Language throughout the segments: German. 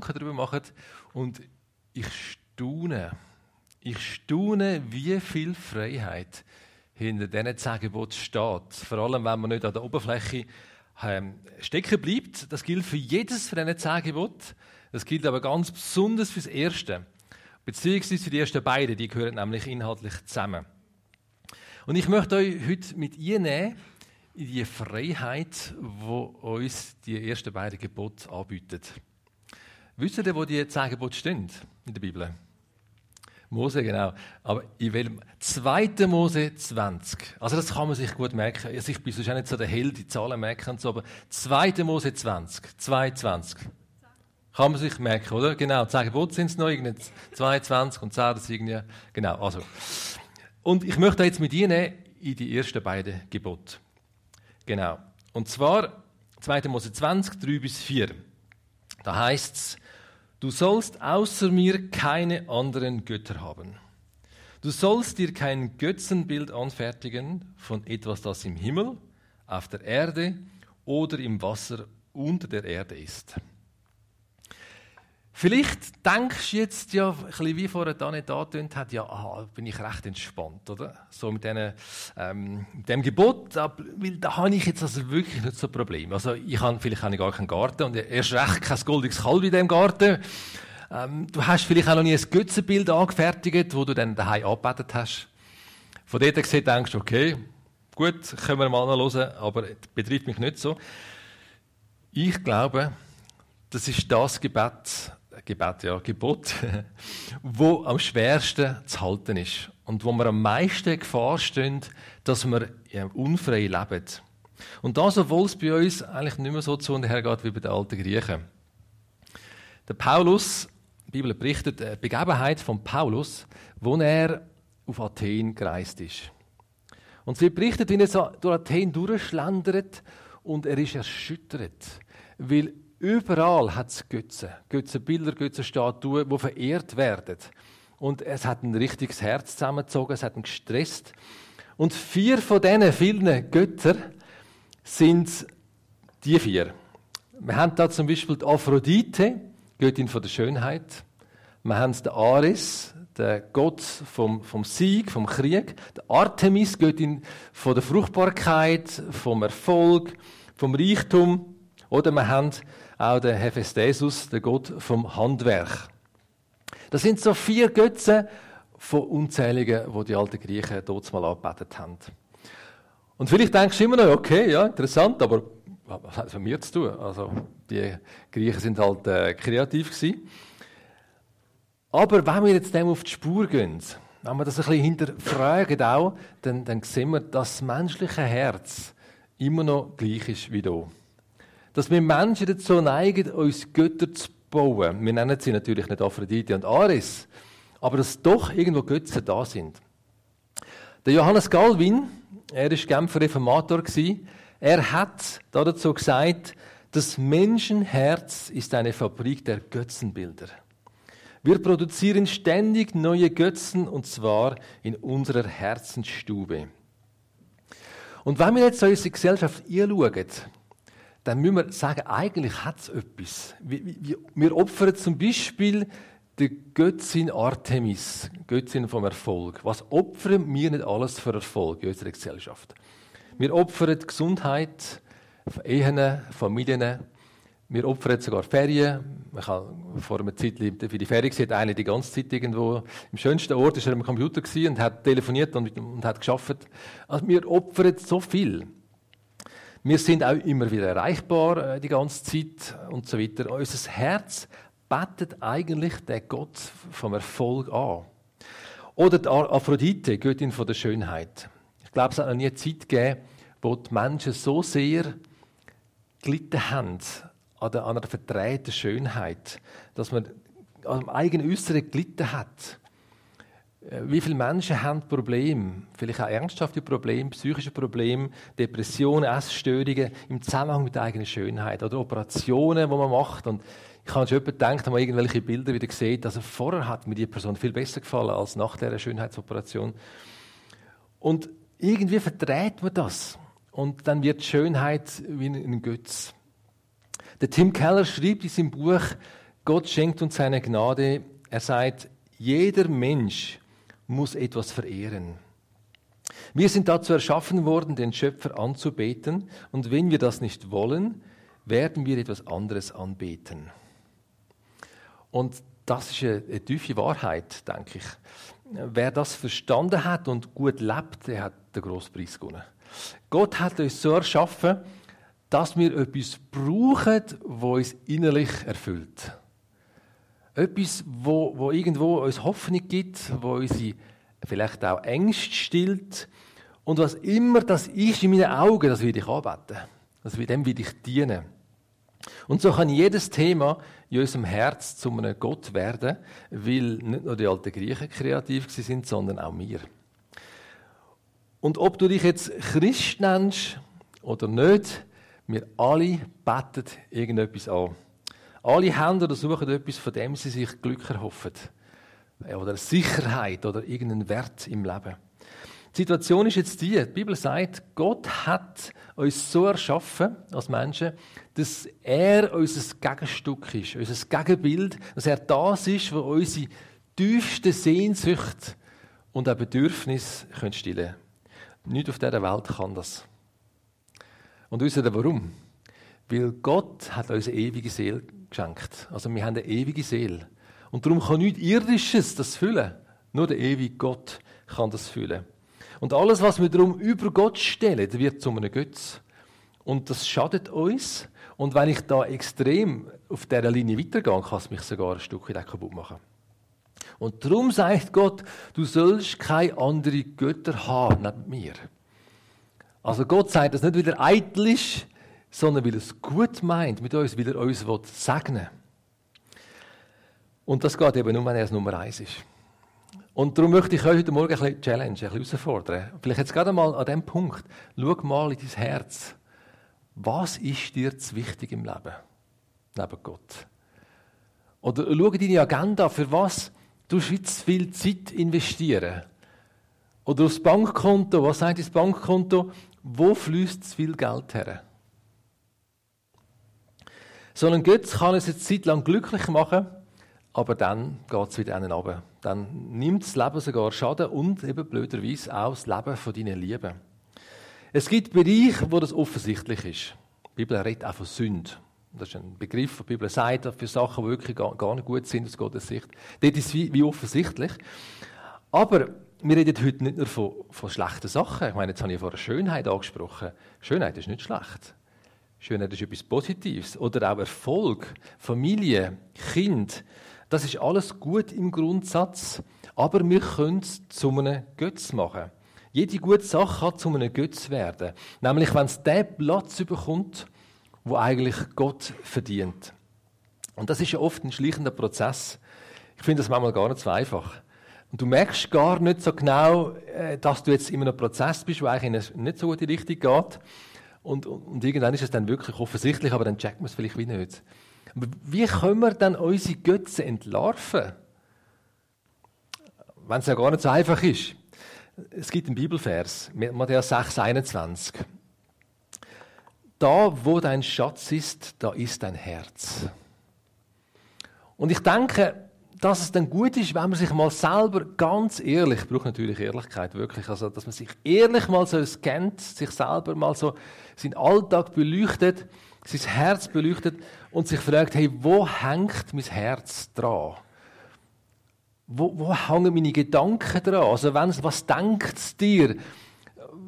darüber machen. Und ich staune, ich staune, wie viel Freiheit hinter diesen zehn Geboten steht. Vor allem, wenn man nicht an der Oberfläche ähm, stecken bleibt. Das gilt für jedes von diesen zehn Geboten. Das gilt aber ganz besonders für das erste. Beziehungsweise für die ersten beiden, die gehören nämlich inhaltlich zusammen. Und ich möchte euch heute mit einnehmen in die Freiheit, wo uns die ersten beiden Gebote anbietet. Wisst ihr, wo die zehn Gebote stehen in der Bibel? Mose, genau. Aber in welchem? 2. Mose 20. Also das kann man sich gut merken. Also ich bin sonst auch nicht so der Held, die Zahlen merken und so, aber 2. Mose 20. 22. Kann man sich merken, oder? Genau, 10 Gebote sind es noch, 22 und 10, das irgendwie, genau, also. Und ich möchte jetzt mit Ihnen in die ersten beiden Gebote. Genau. Und zwar 2. Mose 20, 3 bis 4. Da heißt es, Du sollst außer mir keine anderen Götter haben. Du sollst dir kein Götzenbild anfertigen von etwas, das im Himmel, auf der Erde oder im Wasser unter der Erde ist. Vielleicht denkst du jetzt ja, ein bisschen wie vorher da nicht angetönt hat, ja, aha, bin ich recht entspannt, oder? So mit, denen, ähm, mit dem Gebot, weil da habe ich jetzt also wirklich nicht so ein Problem. Also ich habe, vielleicht habe ich gar keinen Garten und erst recht kein goldiges Kalb in diesem Garten. Ähm, du hast vielleicht auch noch nie ein Götzenbild angefertigt, wo du dann daheim angebetet hast. Von dort gesehen denkst du, okay, gut, können wir mal hören, aber das betrifft mich nicht so. Ich glaube, das ist das Gebet, Gebet, ja, Gebot, wo am schwersten zu halten ist und wo wir am meisten Gefahr stehen, dass wir unfrei leben. Und das, obwohl es bei uns eigentlich nicht mehr so zu und her geht wie bei den alten Griechen. Der Paulus, die Bibel berichtet eine Begebenheit von Paulus, wo er auf Athen gereist ist. Und sie berichtet, wie er so durch Athen durchschlendert und er ist erschüttert, weil Überall hat es Götzen, Götzenbilder, Götzenstatuen, die verehrt werden. Und es hat ein richtiges Herz zusammengezogen, es hat ihn gestresst. Und vier von diesen vielen Göttern sind die vier. Wir haben da zum Beispiel die Aphrodite, Göttin von der Schönheit. Wir haben den Ares, der Gott vom, vom Sieg, vom Krieg. Die Artemis, Göttin von der Fruchtbarkeit, vom Erfolg, vom Reichtum. Oder wir haben auch den Hephaestus, der Gott vom Handwerk. Das sind so vier Götzen von unzähligen, wo die alten Griechen dort mal angebetet haben. Und vielleicht denkst du immer noch, okay, ja, interessant, aber was hat es mit mir zu tun? Also, die Griechen sind halt äh, kreativ gewesen. Aber wenn wir jetzt dem auf die Spur gehen, wenn wir das ein bisschen hinterfragen auch, dann, dann sehen wir, dass das menschliche Herz immer noch gleich ist wie hier dass wir Menschen dazu neigen, uns Götter zu bauen. Wir nennen sie natürlich nicht Aphrodite und Ares, aber dass doch irgendwo Götzen da sind. Der Johannes Galvin, er ist Genfer Reformator er hat dazu gesagt, das Menschenherz ist eine Fabrik der Götzenbilder. Wir produzieren ständig neue Götzen und zwar in unserer Herzensstube. Und wenn wir jetzt unsere Gesellschaft anschauen, dann müssen wir sagen, eigentlich hat es etwas. Wir, opfern zum Beispiel die Göttin Artemis, Göttin vom Erfolg. Was opfern wir nicht alles für Erfolg in unserer Gesellschaft? Wir opfern Gesundheit, Ehen, Familien, wir opfern sogar Ferien. Ich habe vor einer Zeit für die Ferien gesehen, eine die ganze Zeit irgendwo im schönsten Ort ist er am Computer und hat telefoniert und, und hat geschafft. Also wir opfern so viel. Wir sind auch immer wieder erreichbar äh, die ganze Zeit und so weiter. Unser Herz betet eigentlich den Gott vom Erfolg an. Oder die Aphrodite, Göttin von der Schönheit. Ich glaube, es hat noch nie eine Zeit gegeben, wo die Menschen so sehr gelitten haben an einer verdrehten Schönheit, dass man am eigenen Äußeren gelitten hat. Äh, wie viele Menschen haben Probleme, vielleicht auch ernsthafte Probleme, psychische Probleme, Depressionen, Essstörungen im Zusammenhang mit der eigenen Schönheit oder Operationen, die man macht. Und ich habe schon gedacht, wenn man irgendwelche Bilder wieder sieht, also vorher hat mir die Person viel besser gefallen als nach der Schönheitsoperation. Und irgendwie verdreht man das. Und dann wird Schönheit wie ein Götz. Der Tim Keller schreibt in seinem Buch Gott schenkt uns seine Gnade. Er sagt, jeder Mensch muss etwas verehren. Wir sind dazu erschaffen worden, den Schöpfer anzubeten. Und wenn wir das nicht wollen, werden wir etwas anderes anbeten. Und das ist eine, tiefe Wahrheit, denke ich. Wer das verstanden hat und gut lebt, der hat den grossen Preis gewonnen. Gott hat uns so erschaffen, dass wir etwas brauchen, was uns innerlich erfüllt. Etwas, wo, wo irgendwo uns Hoffnung gibt, wo unsere vielleicht auch Ängste stillt. Und was immer das ist in meinen Augen, das will ich anbeten. Das, dem will ich dienen. Und so kann jedes Thema in unserem Herz zu einem Gott werden, weil nicht nur die alten Griechen kreativ sind, sondern auch wir. Und ob du dich jetzt Christ nennst oder nicht, wir alle beten irgendetwas an. Alle oder suchen etwas, von dem sie sich Glück erhoffen. Oder Sicherheit oder irgendeinen Wert im Leben. Die Situation ist jetzt die, die Bibel sagt, Gott hat uns so erschaffen als Menschen, dass er unser Gegenstück ist, unser Gegenbild, dass er das ist, wo unsere tiefste Sehnsucht und auch Bedürfnis stillen können. Nichts auf dieser Welt kann das. Und wisst ihr warum? Weil Gott hat uns eine ewige Seele geschenkt. Also wir haben eine ewige Seele. Und darum kann nichts Irdisches das füllen. Nur der ewige Gott kann das füllen. Und alles, was wir darum über Gott stellen, wird zu einem Götz. Und das schadet uns. Und wenn ich da extrem auf dieser Linie weitergehe, kann es mich sogar ein Stück weit kaputt machen. Und darum sagt Gott, du sollst keine anderen Götter haben neben mir. Also Gott sagt das nicht, weil er eitel ist, sondern weil er es gut meint mit uns, weil er uns segnen will. Und das geht eben nur, wenn er es Nummer eins ist. Und darum möchte ich euch heute Morgen ein bisschen challenge, ein bisschen herausfordern. Vielleicht jetzt gerade mal an dem Punkt. Schau mal in dein Herz. Was ist dir zu wichtig im Leben? Neben Gott. Oder schau in deine Agenda. Für was du jetzt viel Zeit investieren? Oder aufs Bankkonto. Was sagt das Bankkonto? Wo fließt zu viel Geld her? So ein Götz kann uns eine Zeit lang glücklich machen, aber dann geht es wieder einen runter. Dann nimmt das Leben sogar Schaden und eben blöderweise auch das Leben von deinen Lieben. Es gibt Bereiche, wo das offensichtlich ist. Die Bibel redet auch von Sünde. Das ist ein Begriff, der die Bibel sagt, für Sachen, die wirklich gar nicht gut sind aus Gottes Sicht. Dort ist es wie, wie offensichtlich. Aber wir reden heute nicht nur von, von schlechten Sachen. Ich meine, jetzt habe ich vorher Schönheit angesprochen. Schönheit ist nicht schlecht. Schönheit ist etwas Positives. Oder auch Erfolg, Familie, Kind. Das ist alles gut im Grundsatz, aber wir können es zu einem Götz machen. Jede gute Sache kann zu einem Götz werden. Nämlich, wenn es den Platz bekommt, wo eigentlich Gott verdient. Und das ist ja oft ein schleichender Prozess. Ich finde das manchmal gar nicht so einfach. Und du merkst gar nicht so genau, äh, dass du jetzt in einem Prozess bist, der eigentlich in eine nicht so gute Richtung geht. Und, und, und irgendwann ist es dann wirklich offensichtlich, aber dann checkt man es vielleicht wie nicht. Wie können wir dann unsere Götze entlarven? Wenn es ja gar nicht so einfach ist. Es gibt einen Bibelvers, Matthäus 6, 21. Da, wo dein Schatz ist, da ist dein Herz. Und ich denke, dass es dann gut ist, wenn man sich mal selber ganz ehrlich, braucht natürlich Ehrlichkeit wirklich, also dass man sich ehrlich mal so scannt, sich selber mal so seinen Alltag beleuchtet sein Herz beleuchtet und sich fragt, hey, wo hängt mein Herz dran? Wo, wo hängen meine Gedanken dran? Also wenn, was denkt es dir,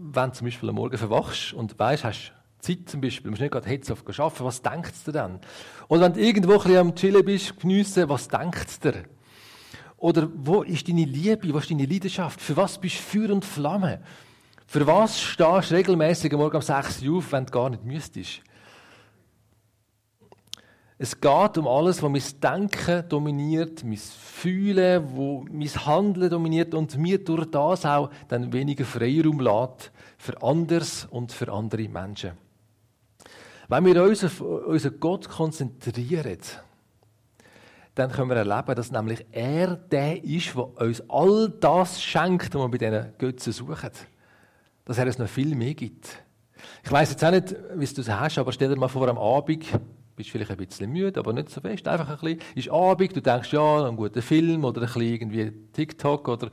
wenn du zum Beispiel am Morgen verwachst und weißt, hast Zeit zum Beispiel, du musst nicht gerade Hetze auf arbeiten, was denkst du dann? Oder wenn du irgendwo ein bisschen am Chillen bist, geniessen, was denkst du dir? Oder wo ist deine Liebe, wo ist deine Leidenschaft? Für was bist du Feuer und Flamme? Für was stehst du regelmäßig am Morgen um 6 Uhr auf, wenn du gar nicht müsstest? Es geht um alles, was mein Denken dominiert, mein Fühlen, wo mein Handeln dominiert und mir durch das auch dann weniger Freiraum lässt für anders und für andere Menschen. Wenn wir uns auf unseren Gott konzentrieren, dann können wir erleben, dass nämlich er der ist, der uns all das schenkt, was wir bei diesen Götzen suchen. Dass es noch viel mehr gibt. Ich weiß jetzt auch nicht, wie du es hast, aber stell dir mal vor, am Abend bist vielleicht ein bisschen müde, aber nicht so fest. Einfach ein bisschen, ist Abend, du denkst, ja, ein guter Film oder ein bisschen irgendwie TikTok oder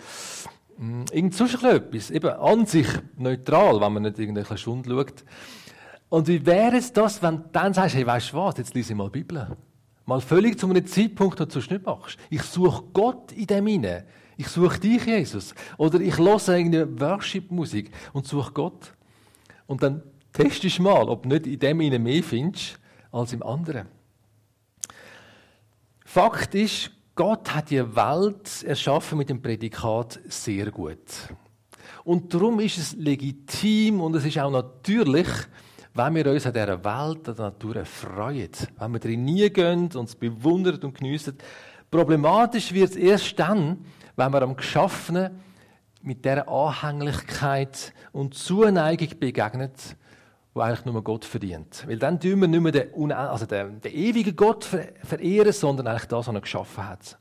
mh, mm, irgend sonst etwas. Eben an sich neutral, wenn man nicht irgendeine Stunde schaut. Und wie wäre es das, wenn du dann sagst, hey, weißt du was, jetzt lese ich mal die Bibel. Mal völlig zu einem Zeitpunkt, den du sonst nicht machst. Ich suche Gott in dem hinein. Ich suche dich, Jesus. Oder ich höre irgendeine Worship-Musik und suche Gott. Und dann testest du mal, ob du nicht in dem hinein mehr findest als im anderen. Fakt ist, Gott hat die Welt erschaffen mit dem Prädikat sehr gut. Und darum ist es legitim und es ist auch natürlich, wenn wir uns an dieser Welt, an der Natur freuen, wenn wir drin nie gehen, uns bewundern und geniessen. Problematisch wird es erst dann, wenn wir am Geschaffenen mit dieser Anhänglichkeit und Zuneigung begegnet, wo eigentlich nur Gott verdient. Weil dann tun wir nicht mehr den, also den, den ewigen Gott verehren, sondern eigentlich das, was er geschaffen hat.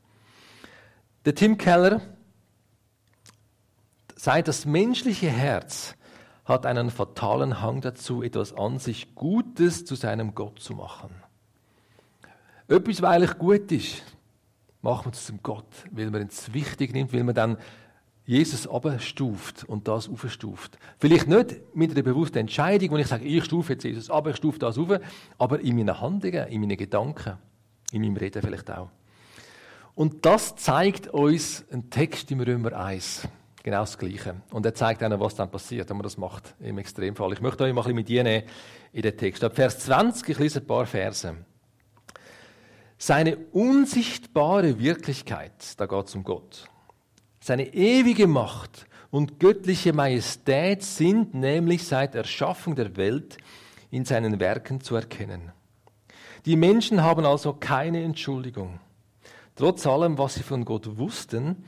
Der Tim Keller sagt, das menschliche Herz hat einen fatalen Hang dazu, etwas an sich Gutes zu seinem Gott zu machen. Etwas, was eigentlich gut ist, machen wir es zum Gott, weil man es wichtig nimmt, weil man dann Jesus abstuft und das aufstuft. Vielleicht nicht mit einer bewussten Entscheidung, wo ich sage, ich stufe jetzt Jesus ab, ich stufe das auf, aber in meinen Handlungen, in meinen Gedanken, in meinem Reden vielleicht auch. Und das zeigt uns ein Text im Römer 1. Genau das Gleiche. Und er zeigt einem, was dann passiert, wenn man das macht, im Extremfall. Ich möchte euch mal ein bisschen mit nehmen in den Text. Ab Vers 20, ich lese ein paar Verse. Seine unsichtbare Wirklichkeit, da geht es um Gott. Seine ewige Macht und göttliche Majestät sind nämlich seit Erschaffung der Welt in seinen Werken zu erkennen. Die Menschen haben also keine Entschuldigung. Trotz allem, was sie von Gott wussten,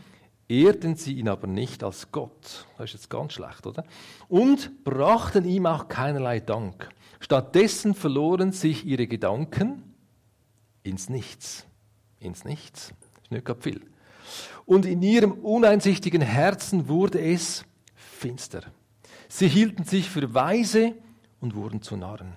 ehrten sie ihn aber nicht als Gott. Das ist jetzt ganz schlecht, oder? Und brachten ihm auch keinerlei Dank. Stattdessen verloren sich ihre Gedanken ins Nichts. Ins Nichts. Ist nicht gerade viel. Und in ihrem uneinsichtigen Herzen wurde es finster. Sie hielten sich für weise und wurden zu Narren.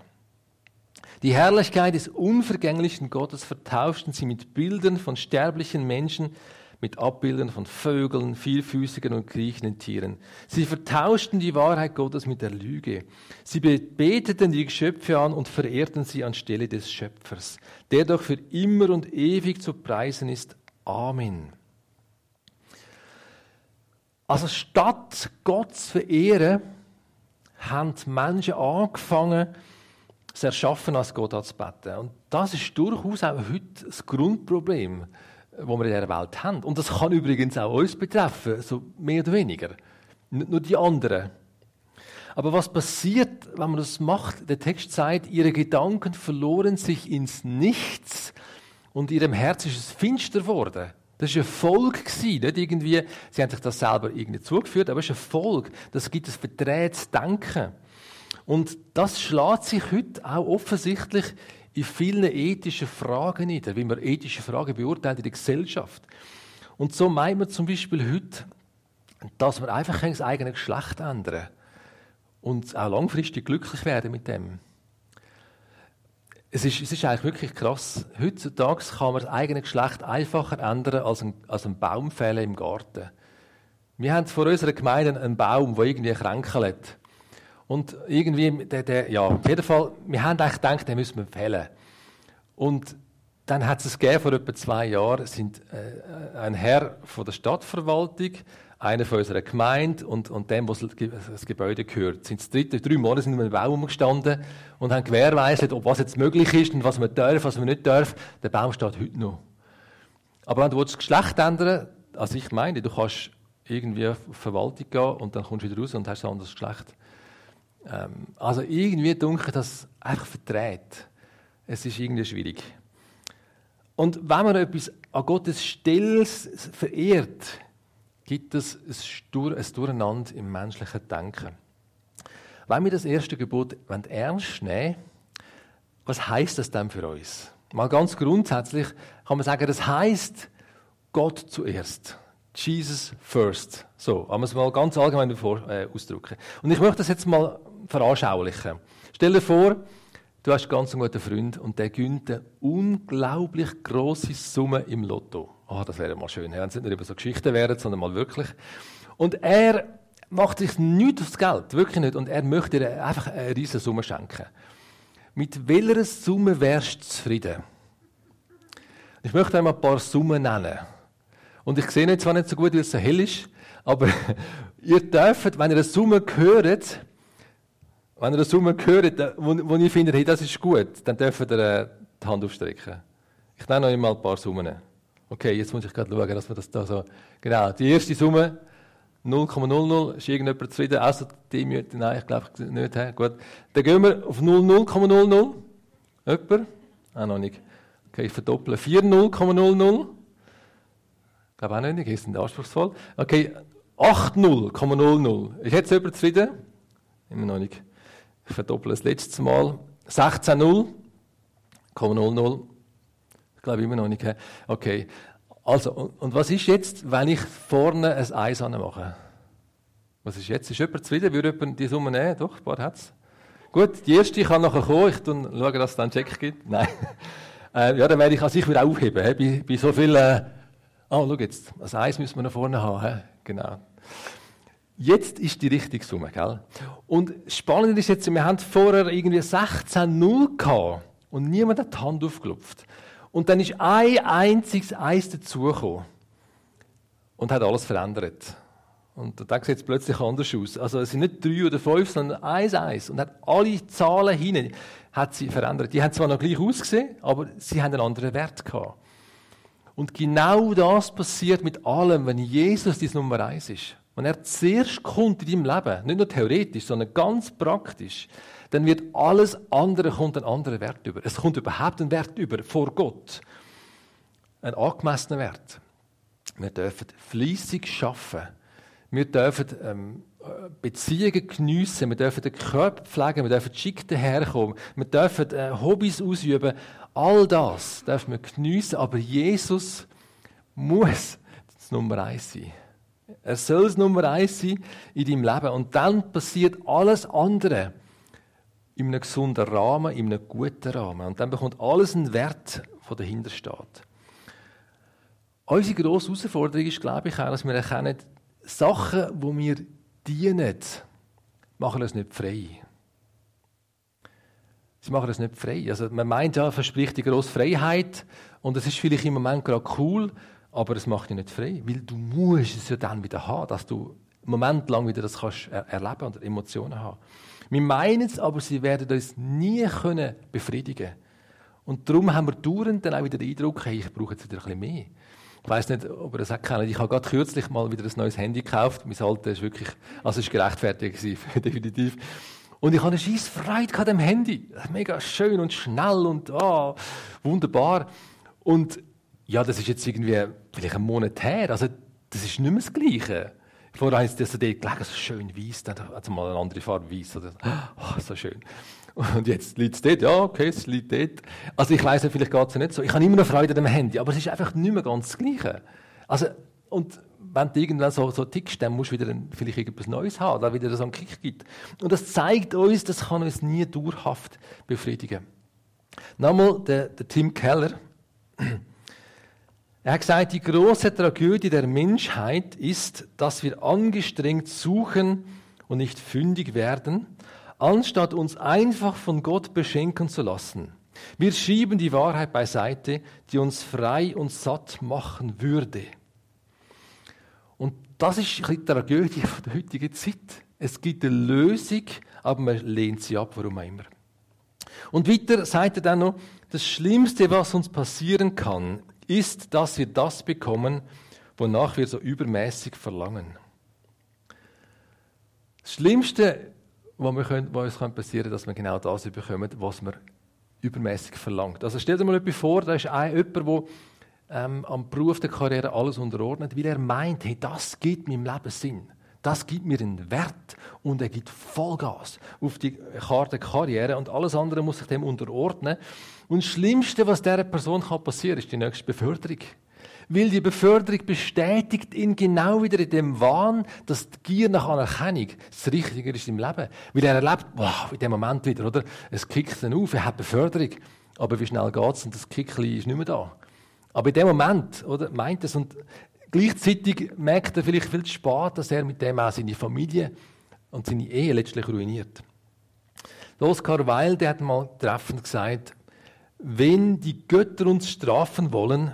Die Herrlichkeit des unvergänglichen Gottes vertauschten sie mit Bildern von sterblichen Menschen, mit Abbildern von Vögeln, vielfüßigen und kriechenden Tieren. Sie vertauschten die Wahrheit Gottes mit der Lüge. Sie beteten die Geschöpfe an und verehrten sie anstelle des Schöpfers, der doch für immer und ewig zu preisen ist. Amen. Also statt Gott zu verehren, haben die Menschen angefangen, das Erschaffen als Gott anzubeten. Und das ist durchaus auch heute das Grundproblem wo wir in dieser Welt haben. Und das kann übrigens auch uns betreffen, so mehr oder weniger. Nicht nur die anderen. Aber was passiert, wenn man das macht? Der Text sagt, ihre Gedanken verloren sich ins Nichts und ihrem Herz ist es finster geworden. Das war ein Folge, nicht irgendwie, sie haben sich das selber irgendwie zugeführt, aber es ist ein Folge. Das gibt ein verdrehtes Denken. Und das schlägt sich heute auch offensichtlich in vielen ethischen Fragen nieder, wie man ethische Fragen beurteilt in der Gesellschaft. Und so meint man zum Beispiel heute, dass man einfach das eigene Geschlecht ändern und auch langfristig glücklich werden mit dem. Es ist, es ist eigentlich wirklich krass. Heutzutage kann man das eigene Geschlecht einfacher ändern als ein, als ein Baum fällen im Garten. Wir haben vor unserer Gemeinde einen Baum, der irgendwie kränkelt. Und irgendwie, der, der, ja, auf jeden Fall, wir haben eigentlich gedacht, den müssen wir fällen. Und dann hat es gegeben, vor etwa zwei Jahren, sind äh, ein Herr von der Stadtverwaltung, einer von unserer Gemeinde und, und dem, was das Gebäude gehört, sind drei, drei Monate sind wir im Baum gestanden und haben gewährleistet, ob was jetzt möglich ist und was man darf, was man nicht darf. Der Baum steht heute noch. Aber wenn du das Geschlecht ändern also ich meine, du kannst irgendwie auf Verwaltung gehen und dann kommst du wieder raus und hast ein anderes Geschlecht. Ähm, also irgendwie dunkel das einfach verdreht. Es ist irgendwie schwierig. Und wenn man etwas an Gottes Stelle verehrt, gibt es ein Durcheinander im menschlichen Denken. Wenn wir das erste Gebot ernst nehmen was heißt das denn für uns? Mal ganz grundsätzlich kann man sagen, das heißt Gott zuerst. Jesus first. So, wenn wir es mal ganz allgemein äh, ausdrücken. Und ich möchte das jetzt mal veranschaulichen. Stell dir vor, du hast ganz einen guten Freund und der gönnt eine unglaublich grosse Summe im Lotto. Ah, oh, das wäre mal schön, wenn es nicht nur über so Geschichten wären, sondern mal wirklich. Und er macht sich nichts aufs Geld, wirklich nicht. Und er möchte dir einfach eine riesige Summe schenken. Mit welcher Summe wärst du zufrieden? Ich möchte einmal ein paar Summen nennen. Und ich sehe jetzt zwar nicht so gut, weil es so hell ist, aber ihr dürft, wenn ihr eine Summe hört, wenn ihr eine Summe hört, wo, wo ihr findet, hey, das ist gut, dann dürft ihr äh, die Hand aufstrecken. Ich nenne euch mal ein paar Summen. Okay, jetzt muss ich gerade schauen, dass wir das da so. Genau, die erste Summe 0,00. Ist irgendjemand zufrieden? Außer die Mütter? Nein, ich glaube nicht. He? Gut. Dann gehen wir auf 0,00. Jemand? Ah, noch nicht. Okay, ich verdopple. 40,00. Ich glaube auch nicht, die sind anspruchsvoll. Okay, 80,00. Ist jetzt jemand zufrieden? Immer noch nicht. Ich verdopple das letzte Mal. 16,0. Ich glaube immer noch nicht. Okay. Also, und, und, was ist jetzt, wenn ich vorne ein Eis mache? Was ist jetzt? Ist jemand zufrieden? Würde jemand die Summe nehmen? Doch, ein paar hat es. Gut, die erste kann nachher kommen. Ich schaue, dass es dann einen Check gibt. Nein. äh, ja, dann werde ich an sich wieder aufheben. He? Bei, bei so vielen. Äh, oh, schau jetzt. Das Eis müssen wir nach vorne haben. He? Genau. Jetzt ist die richtige Summe, gell? Und spannend ist jetzt, wir haben vorher irgendwie 16-0 gehabt und niemand hat die Hand aufgelupft. Und dann ist ein einziges Eis dazugekommen und hat alles verändert. Und da sieht es plötzlich anders aus. Also es sind nicht drei oder fünf, sondern eins, eins. Und hat alle Zahlen hinein hat sie verändert. Die haben zwar noch gleich ausgesehen, aber sie haben einen anderen Wert gehabt. Und genau das passiert mit allem, wenn Jesus die Nummer eins ist. Wenn er zuerst kommt in deinem Leben, nicht nur theoretisch, sondern ganz praktisch, dann wird alles andere kommt einen anderen Wert über. Es kommt überhaupt einen Wert über vor Gott. Ein angemessener Wert. Wir dürfen fließig schaffen. Wir dürfen ähm, Beziehungen geniessen. Wir dürfen den Körper pflegen. Wir dürfen schick daherkommen. Wir dürfen äh, Hobbys ausüben. All das dürfen wir geniessen. Aber Jesus muss das Nummer eins sein. Er soll das Nummer eins sein in deinem Leben. Und dann passiert alles andere in einem gesunden Rahmen, in einem guten Rahmen. Und dann bekommt alles einen Wert, der dahinter steht. Unsere grosse Herausforderung ist, glaube ich, auch, dass wir erkennen, Sachen, wo wir dienen, machen uns nicht frei. Sie machen das nicht frei. Also man meint ja, verspricht die grosse Freiheit und es ist vielleicht im Moment gerade cool, aber es macht dich nicht frei, weil du musst es ja dann wieder haben, dass du einen Moment lang wieder das kannst erleben und Emotionen haben. Wir meinen es, aber sie werden uns nie können befriedigen Und darum haben wir dauernd dann auch wieder den Eindruck, hey, ich brauche jetzt wieder ein bisschen mehr. Ich weiß nicht, ob ihr das auch kennt. Ich habe gerade kürzlich mal wieder ein neues Handy gekauft. Mein altes ist wirklich, also ist gerechtfertigt definitiv. Und ich hatte eine scheiß Freude an dem Handy. Mega schön und schnell und oh, wunderbar. Und ja, das ist jetzt irgendwie vielleicht einen Monat her. Also, das ist nicht mehr das Gleiche. Vorher ist das dort gelegen, so schön weiß, dann hat es mal eine andere Farbe weiß. Oder, oh, so schön. Und jetzt liegt es dort, ja, okay, es liegt dort. Also ich weiss vielleicht geht es nicht so. Ich habe immer noch Freude an dem Handy, aber es ist einfach nicht mehr ganz das Gleiche. Also, und wenn du irgendwann so, so tickst, dann musst du wieder ein, vielleicht irgendwas Neues haben, da wieder so einen Kick gibt. Und das zeigt uns, das kann uns nie dauerhaft befriedigen. Nochmal der, der Tim Keller. Er hat gesagt, die große Tragödie der Menschheit ist, dass wir angestrengt suchen und nicht fündig werden, anstatt uns einfach von Gott beschenken zu lassen. Wir schieben die Wahrheit beiseite, die uns frei und satt machen würde. Und das ist die Tragödie der heutigen Zeit. Es gibt eine Lösung, aber man lehnt sie ab, warum auch immer. Und weiter sagt er dann noch, das Schlimmste, was uns passieren kann, ist, dass wir das bekommen, wonach wir so übermäßig verlangen. Das Schlimmste, was, wir können, was uns passieren kann, dass wir genau das bekommen, was wir übermäßig verlangt. Also stell dir mal jemand vor, da ist ein, jemand, der ähm, am Beruf der Karriere alles unterordnet, weil er meint, hey, das gibt meinem Leben Sinn. Das gibt mir einen Wert und er gibt Vollgas auf die Karte Karriere und alles andere muss sich dem unterordnen. Und das Schlimmste, was dieser Person passieren kann, ist die nächste Beförderung. Weil die Beförderung bestätigt ihn genau wieder in dem Wahn, dass die Gier nach Anerkennung das Richtige ist im Leben. Weil er erlebt, wow, in dem Moment wieder, oder? Es kickt dann auf, er hat Beförderung. Aber wie schnell geht's und das Kickli ist nicht mehr da. Aber in dem Moment, oder, meint es und gleichzeitig merkt er vielleicht viel zu spät, dass er mit dem auch seine Familie und seine Ehe letztlich ruiniert. Oscar Wilde hat mal treffend gesagt, wenn die Götter uns strafen wollen,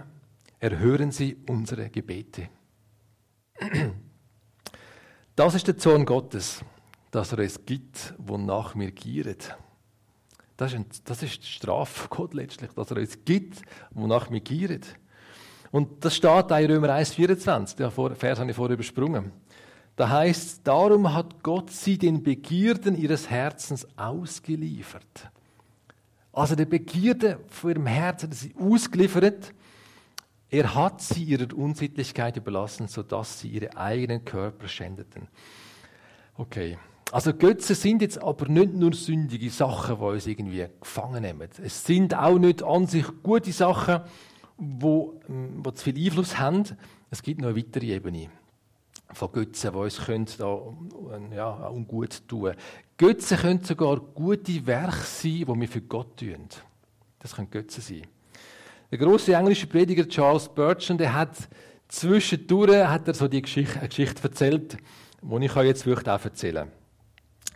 erhören sie unsere Gebete. Das ist der Zorn Gottes, dass er es gibt, wonach wir gieren. Das ist, ein, das ist die Strafe Gott letztlich, dass er es gibt, wonach wir gieren. Und das steht auch in Römer 1,24, der Vers habe ich vorher übersprungen. Da heißt darum hat Gott sie den Begierden ihres Herzens ausgeliefert. Also der Begierde von ihrem Herzen, sie ausgeliefert. Er hat sie ihrer Unsittlichkeit überlassen, sodass sie ihre eigenen Körper schändeten. Okay. Also Götze sind jetzt aber nicht nur sündige Sachen, die uns irgendwie gefangen nehmen. Es sind auch nicht an sich gute Sachen, wo, ähm, wo zu viel Einfluss haben. Es gibt noch eine weitere Ebene von Götzen, die uns können da, ja, ungut tun Götzen können sogar gute Werke sein, die wir für Gott tun. Das können Götzen sein. Der große englische Prediger Charles Spurgeon, der hat zwischendurch hat er so die Geschichte, eine Geschichte erzählt, die ich euch jetzt auch erzählen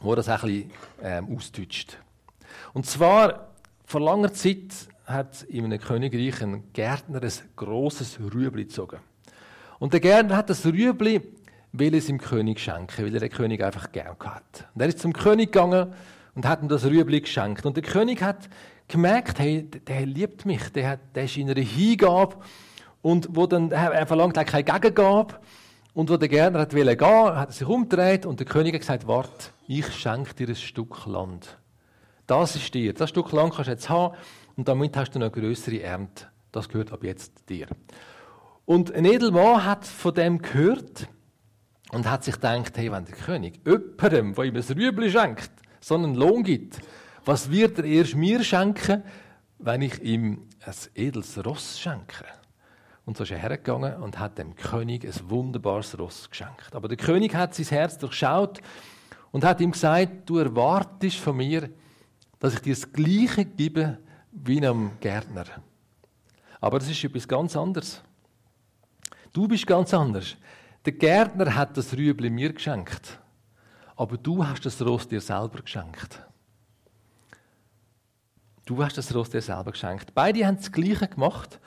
wo das ein bisschen ähm, austäuscht. Und zwar, vor langer Zeit hat in einem Königreich ein Gärtner ein grosses Rüebli gezogen. Und der Gärtner hat das Rüebli will es dem König schenken, weil er den König einfach gern hat. Und er ist zum König gegangen und hat ihm das Rüebli geschenkt. Und der König hat gemerkt, hey, der liebt mich, der, hat, der ist in einer Hingabe und wo dann, er verlangt auch keine Gegengabe. Und wo der Gärtner hat gehen, hat er sich umgedreht und der König hat gesagt, warte, ich schenke dir ein Stück Land. Das ist dir. Das Stück Land kannst du jetzt haben und damit hast du eine größere Ernte. Das gehört ab jetzt dir. Und ein Edelmann hat von dem gehört und hat sich gedacht, hey, wenn der König jemandem, der ihm ein Rüebli schenkt, so einen Lohn gibt, was wird er erst mir schenken, wenn ich ihm ein edles Ross schenke? Und so ist er hergegangen und hat dem König ein wunderbares Ross geschenkt. Aber der König hat sein Herz durchschaut und hat ihm gesagt, du erwartest von mir, dass ich dir das Gleiche gebe wie einem Gärtner. Aber das ist etwas ganz anderes. Du bist ganz anders. Der Gärtner hat das Rüebli mir geschenkt, aber du hast das Ross dir selber geschenkt. Du hast das Ross dir selber geschenkt. Beide haben das Gleiche gemacht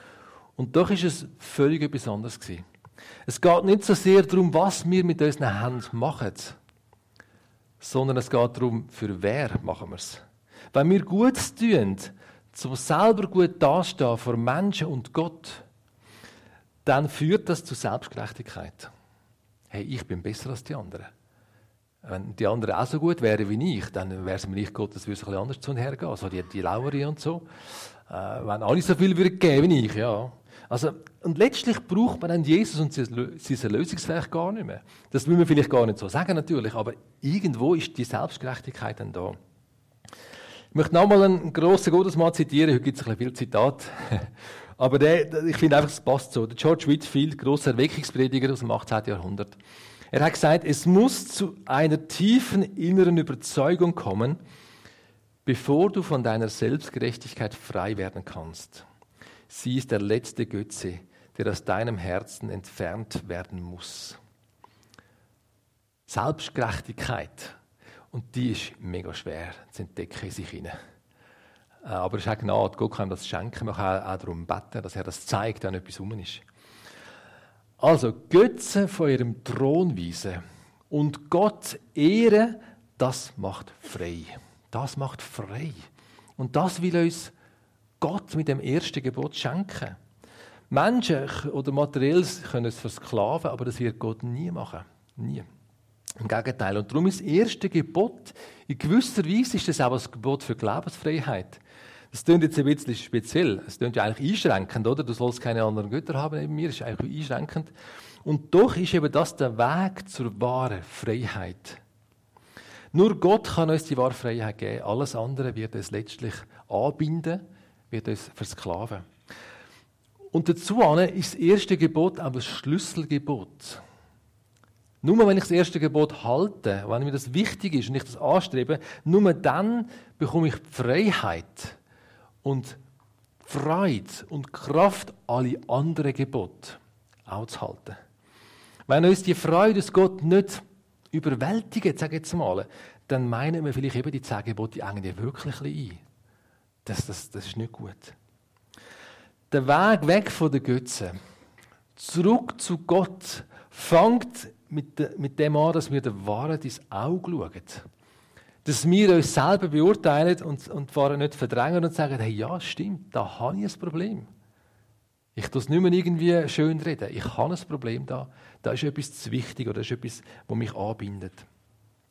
und doch ist es völlig etwas anderes gewesen. Es geht nicht so sehr darum, was wir mit unseren Händen machen, sondern es geht darum, für wer machen wir es. Wenn wir Gutes tun, zum selber gut dastehen vor Menschen und Gott, dann führt das zu Selbstgerechtigkeit hey, ich bin besser als die anderen. Wenn die anderen auch so gut wären wie ich, dann wäre es mir nicht Gottes würde es ein anders zu und her gehen. So die, die Lauere und so. Äh, wenn alle so viel würden geben wie ich, ja. Also, und letztlich braucht man dann Jesus und sein Lösungswerk gar nicht mehr. Das will man vielleicht gar nicht so sagen, natürlich, aber irgendwo ist die Selbstgerechtigkeit dann da. Ich möchte nochmal einen grossen Gottesmann zitieren. Heute gibt es ein bisschen viel Zitat. Aber der, ich finde einfach, es passt so. Der George Whitfield, großer Erweckungsprediger aus dem 18. Jahrhundert. Er hat gesagt, es muss zu einer tiefen inneren Überzeugung kommen, bevor du von deiner Selbstgerechtigkeit frei werden kannst. Sie ist der letzte Götze, der aus deinem Herzen entfernt werden muss. Selbstgerechtigkeit. Und die ist mega schwer zu entdecken in sich hinein. Äh, aber es ist auch Gnade. Gott kann das schenken. Man kann auch darum beten, dass er das zeigt, wenn etwas rum ist. Also, Götze von ihrem Thron weisen und Gott ehren, das macht frei. Das macht frei. Und das will uns Gott mit dem ersten Gebot schenken. Menschen oder Materielles können es versklaven, aber das wird Gott nie machen. Nie. Im Gegenteil. Und darum ist das erste Gebot, in gewisser Weise ist das auch ein Gebot für Glaubensfreiheit. Das klingt jetzt ein bisschen speziell. Es klingt ja eigentlich einschränkend, oder? Du sollst keine anderen Götter haben neben mir. Das ist eigentlich einschränkend. Und doch ist eben das der Weg zur wahren Freiheit. Nur Gott kann uns die wahre Freiheit geben. Alles andere wird uns letztlich anbinden, wird uns versklaven. Und dazu ist das erste Gebot auch das Schlüsselgebot. Nur wenn ich das erste Gebot halte, wenn mir das wichtig ist und ich das anstrebe, nur dann bekomme ich Freiheit und Freude und Kraft, alle anderen Gebote auch zu halten. Wenn uns die Freude aus Gott nicht überwältigt, sage ich jetzt mal, dann meinen wir vielleicht eben die zehn Gebote, engen wirklich ein. Das, das, das ist nicht gut. Der Weg weg von den Götzen, zurück zu Gott, fängt mit, mit dem an, dass wir der Wahrheit ins Auge schauen. Dass wir uns selber beurteilen und, und fahren nicht verdrängen und sagen, hey, ja, stimmt, da habe ich ein Problem. Ich tue es nicht mehr irgendwie schön reden. Ich habe ein Problem da. Da ist etwas zu wichtig oder da ist etwas, das mich anbindet.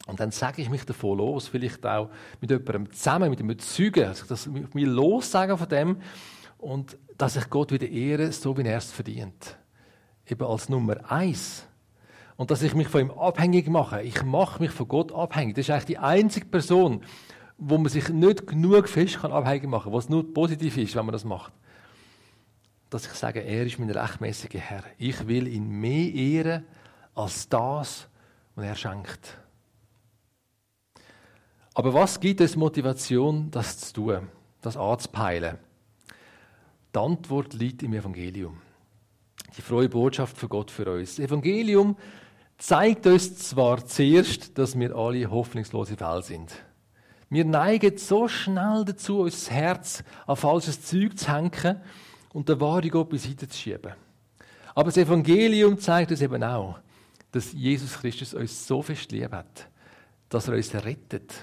Und dann sage ich mich davon los, vielleicht auch mit jemandem zusammen, mit einem Zeugen, also das mich lossagen von dem und dass ich Gott wieder ehre, so wie er es verdient. Eben als Nummer eins. Und dass ich mich von ihm abhängig mache. Ich mache mich von Gott abhängig. Das ist eigentlich die einzige Person, wo man sich nicht genug fest kann abhängig machen kann, was nur positiv ist, wenn man das macht dass ich sage, er ist mein rechtmäßiger Herr. Ich will ihn mehr ehren als das, was er schenkt. Aber was gibt es Motivation, das zu tun, das anzupeilen? Die Antwort liegt im Evangelium. Die frohe Botschaft für Gott für uns. Das Evangelium zeigt uns zwar zuerst, dass wir alle hoffnungslose Fälle sind. Wir neigen so schnell dazu, unser Herz an falsches Zeug zu hängen und der wahre Gott beiseite zu schieben. Aber das Evangelium zeigt uns eben auch, dass Jesus Christus uns so fest lieb hat, dass er uns rettet,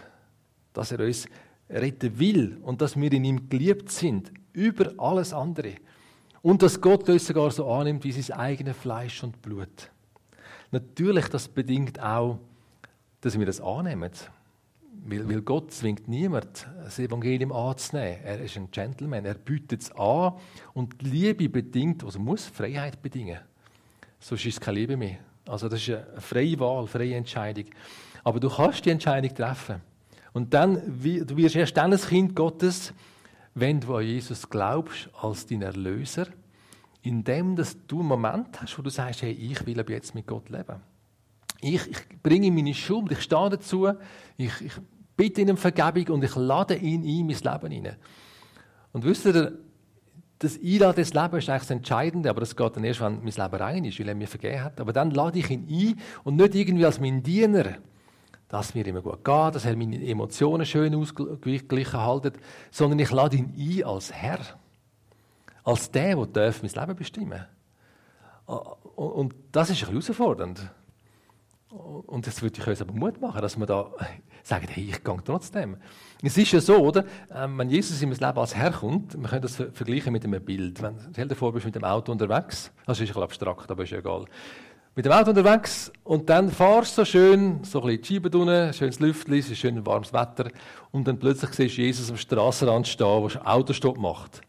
dass er uns retten will und dass wir in ihm geliebt sind, über alles andere. Und dass Gott uns sogar so annimmt wie sein eigenes Fleisch und Blut. Natürlich, das bedingt auch, dass wir das annehmen. Weil, weil Gott zwingt niemand, das Evangelium anzunehmen. Er ist ein Gentleman, er bietet es an und Liebe bedingt, also muss Freiheit bedingen. Sonst ist es keine Liebe mehr. Also das ist eine freie Wahl, eine freie Entscheidung. Aber du kannst die Entscheidung treffen. Und dann, du wirst erst dann ein Kind Gottes, wenn du an Jesus glaubst als dein Erlöser, indem dass du einen Moment hast, wo du sagst, hey, ich will ab jetzt mit Gott leben. Ich, ich bringe meine Schuld, ich stehe dazu, ich, ich bitte ihn um Vergebung und ich lade ihn in mein Leben hinein. Und wisst ihr, das Einladen des Lebens ist eigentlich das Entscheidende, aber das geht dann erst, wenn mein Leben rein ist, weil er mir vergeben hat. Aber dann lade ich ihn ein und nicht irgendwie als mein Diener, dass mir immer gut geht, dass er meine Emotionen schön ausgeglichen hält, sondern ich lade ihn ein als Herr. Als der, der mein Leben bestimmen darf. Und das ist herausfordernd. Und das würde ich uns aber Mut machen, dass wir da sagen, hey, ich gehe trotzdem. Es ist ja so, oder? Ähm, wenn Jesus in mein Leben als Herr kommt, wir können das vergleichen mit einem Bild. Wenn, stell dir vor, du bist mit dem Auto unterwegs, das ist ein bisschen abstrakt, aber ist ja egal. Mit dem Auto unterwegs und dann fahrst du so schön, so ein bisschen die Scheibe drunter, schönes Lüftchen, schön warmes Wetter und dann plötzlich siehst du Jesus am Strassenrand stehen, der Autostopp macht.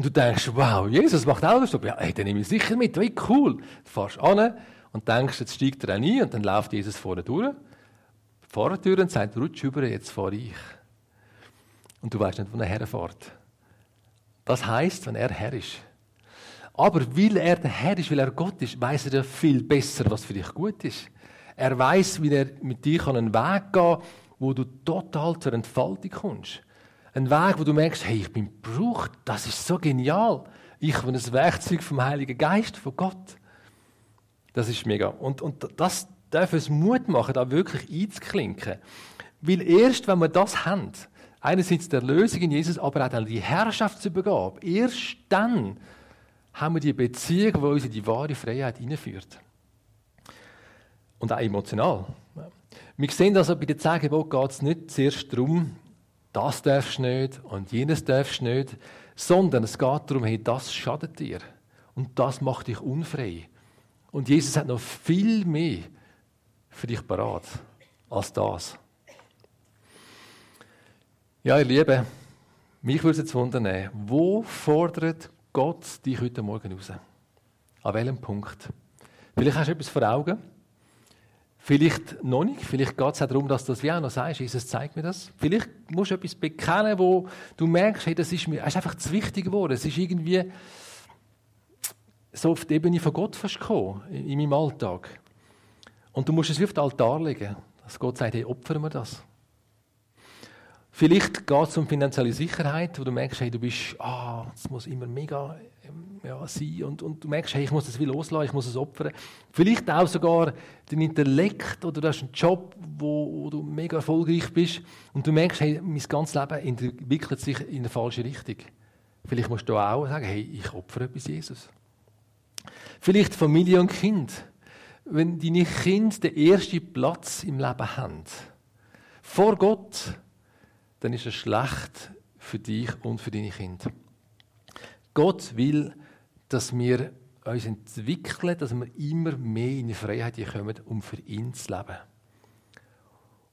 Und du denkst, wow, Jesus macht Autostopp. Ja, hey, den nehme ich sicher mit, wie cool. Du fährst an, und denkst, jetzt steigt er ein und dann läuft Jesus vorne durch, Fahrertür und sagt, rutsch über, jetzt fahre ich. Und du weißt nicht, wo er herfährt. Das heißt, wenn er Herr ist. Aber weil er der Herr ist, weil er Gott ist, weiß er ja viel besser, was für dich gut ist. Er weiß, wie er mit dir einen Weg gehen kann, wo du total zur Entfaltung kommst. Ein Weg, wo du merkst, hey, ich bin gebraucht, das ist so genial. Ich bin ein Werkzeug vom Heiligen Geist, von Gott. Das ist mega. Und, und das darf uns Mut machen, da wirklich einzuklinken. Weil erst, wenn wir das haben, einerseits der Lösung in Jesus, aber auch dann die Herrschaftsübergabe, erst dann haben wir die Beziehung, die uns in die wahre Freiheit hineinführt. Und auch emotional. Wir sehen also, bei den zehn geht es nicht zuerst darum, das darfst du nicht und jenes darfst du nicht, sondern es geht darum, hey, das schadet dir und das macht dich unfrei. Und Jesus hat noch viel mehr für dich parat als das. Ja, ihr Lieben, mich würde es jetzt wundern, wo fordert Gott dich heute Morgen raus? An welchem Punkt? Vielleicht hast du etwas vor Augen. Vielleicht noch nicht. Vielleicht geht es auch darum, dass du das wie auch noch sagst. Jesus zeigt mir das. Vielleicht musst du etwas bekennen, wo du merkst, hey, das ist mir das ist einfach zu wichtig geworden. Es ist irgendwie so auf die Ebene von Gott fast kommen, in, in meinem Alltag. Und du musst es wie auf den Altar legen, dass Gott sagt, hey, opfern wir das. Vielleicht geht es um finanzielle Sicherheit, wo du merkst, hey, du bist, ah, es muss immer mega ja, sein und, und du merkst, hey, ich muss das wie loslassen, ich muss es opfern. Vielleicht auch sogar dein Intellekt oder du hast einen Job, wo, wo, du mega erfolgreich bist und du merkst, hey, mein ganzes Leben entwickelt sich in eine falsche Richtung. Vielleicht musst du auch sagen, hey, ich opfere etwas Jesus. Vielleicht Familie und Kind. Wenn deine Kinder den ersten Platz im Leben haben, vor Gott, dann ist es schlecht für dich und für deine Kinder. Gott will, dass wir uns entwickeln, dass wir immer mehr in die Freiheit kommen, um für ihn zu leben.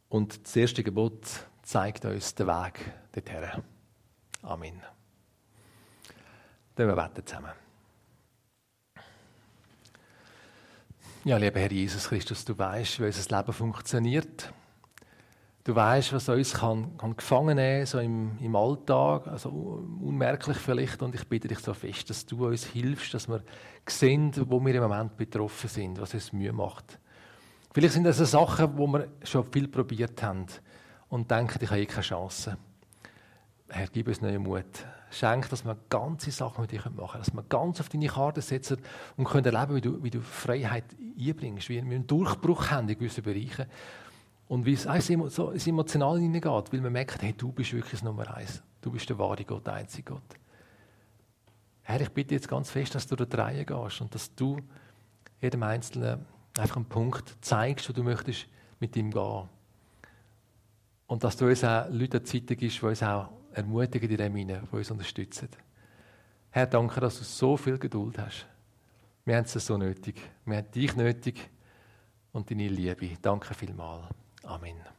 Und das erste Gebot zeigt uns den Weg dorthin. Amen. Dann wir beten zusammen. Ja, lieber Herr Jesus Christus, du weißt, wie unser Leben funktioniert. Du weißt, was uns kann, kann gefangen nehmen so im, im Alltag, also unmerklich vielleicht. Und ich bitte dich so fest, dass du uns hilfst, dass wir sehen, wo wir im Moment betroffen sind, was uns Mühe macht. Vielleicht sind das Sachen, wo wir schon viel probiert haben und denken, ich habe eh keine Chance. Herr, gib uns neuen Mut. Schenk, dass wir ganze Sachen mit dir machen können, dass wir ganz auf deine Karte setzen und können erleben, wie du, wie du Freiheit einbringst, wie wir einen Durchbruch haben in gewissen Bereichen und wie es auch so ins Emotionale hineingeht, weil man merkt, hey, du bist wirklich das Nummer eins. Du bist der wahre Gott, der einzige Gott. Herr, ich bitte jetzt ganz fest, dass du da Reihe gehst und dass du jedem Einzelnen einfach einen Punkt zeigst, wo du möchtest mit ihm gehen. Und dass du uns auch Leute Zeit gibst, die uns auch ermutigen in dem hinein, die uns unterstützen. Herr, danke, dass du so viel Geduld hast. Wir haben es so nötig. Wir haben dich nötig und deine Liebe. Danke vielmals. Amen.